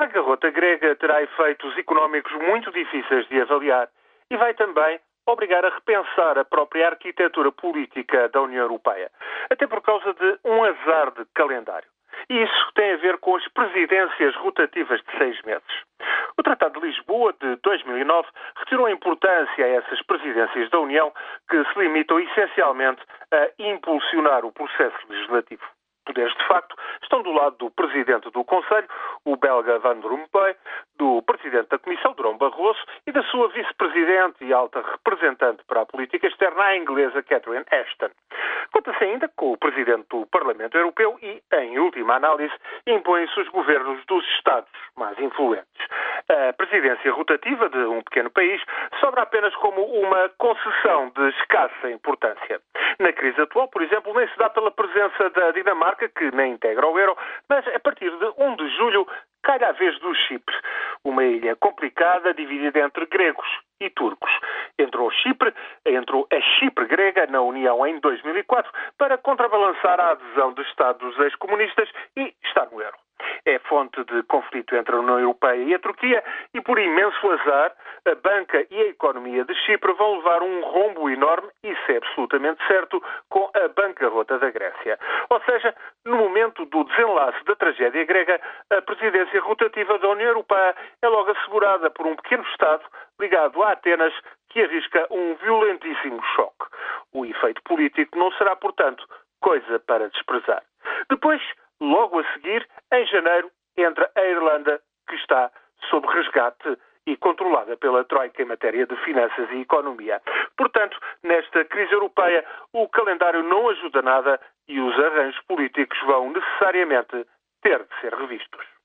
bancarrota grega terá efeitos económicos muito difíceis de avaliar e vai também obrigar a repensar a própria arquitetura política da União Europeia, até por causa de um azar de calendário. E isso tem a ver com as presidências rotativas de seis meses. O Tratado de Lisboa de 2009 retirou importância a essas presidências da União que se limitam essencialmente a impulsionar o processo legislativo poderes de facto estão do lado do presidente do Conselho, o belga Van Rompuy, do presidente da Comissão, Durão Barroso, e da sua vice-presidente e alta representante para a política externa, a inglesa Catherine Ashton. Conta-se ainda com o presidente do Parlamento Europeu e, em última análise, impõem-se os governos dos Estados mais influentes. A presidência rotativa de um pequeno país sobra apenas como uma concessão de escassa importância. Na crise atual, por exemplo, nem se dá pela presença da Dinamarca, que nem integra o euro, mas a partir de 1 de julho calha a vez do Chipre, uma ilha complicada dividida entre gregos e turcos. Entrou Chipre, entrou a Chipre grega na União em 2004 para contrabalançar a adesão de Estados ex-comunistas e está no euro é fonte de conflito entre a União Europeia e a Turquia e, por imenso azar, a banca e a economia de Chipre vão levar um rombo enorme, isso é absolutamente certo, com a bancarrota da Grécia. Ou seja, no momento do desenlace da tragédia grega, a presidência rotativa da União Europeia é logo assegurada por um pequeno Estado ligado a Atenas que arrisca um violentíssimo choque. O efeito político não será, portanto, coisa para desprezar. Depois, logo a seguir, em janeiro, entra a Irlanda, que está sob resgate e controlada pela Troika em matéria de finanças e economia. Portanto, nesta crise europeia, o calendário não ajuda nada e os arranjos políticos vão necessariamente ter de ser revistos.